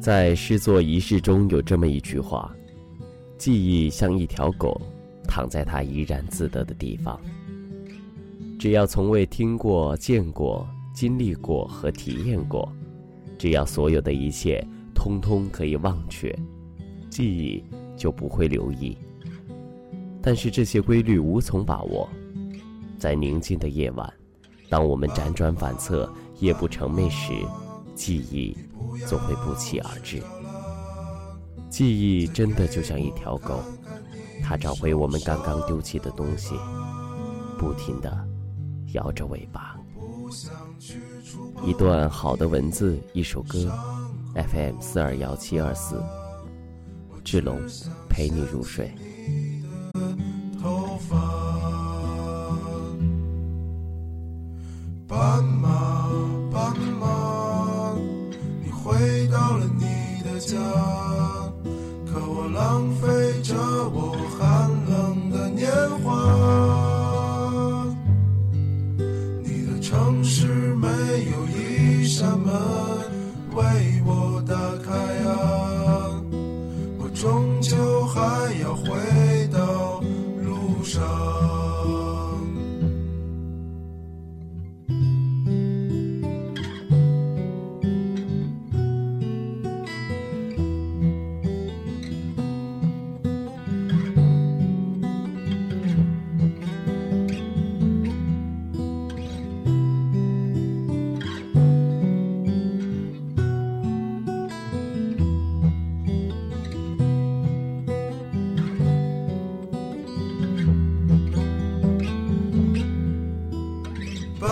在诗作仪式中有这么一句话：“记忆像一条狗，躺在它怡然自得的地方。只要从未听过、见过、经历过和体验过，只要所有的一切通通可以忘却，记忆就不会留意。但是这些规律无从把握，在宁静的夜晚，当我们辗转反侧、夜不成寐时。”记忆总会不期而至。记忆真的就像一条狗，它找回我们刚刚丢弃的东西，不停地摇着尾巴。一段好的文字，一首歌。FM 四二幺七二四，志龙陪你入睡。回到了你的家，可我浪费着我寒冷的年华。你的城市没有一扇门为我打开啊，我终究还要回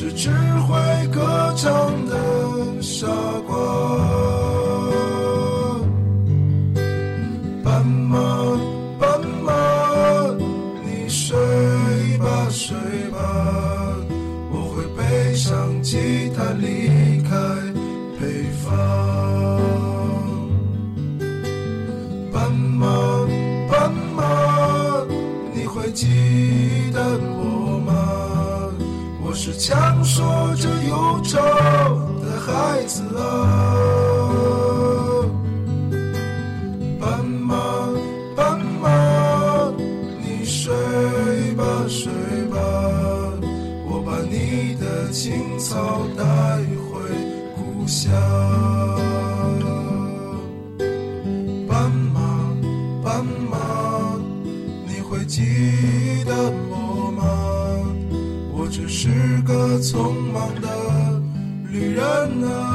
是只会。歌唱的傻瓜，斑马，斑马，你睡吧，睡吧，我会背上吉他离开北方。斑马，斑马，你会记得我？我是强说着。忧愁的孩子啊，斑马，斑马，你睡吧，睡吧，我把你的青草带回故乡。斑马，斑马，你会记得吗？只是个匆忙的。旅人啊。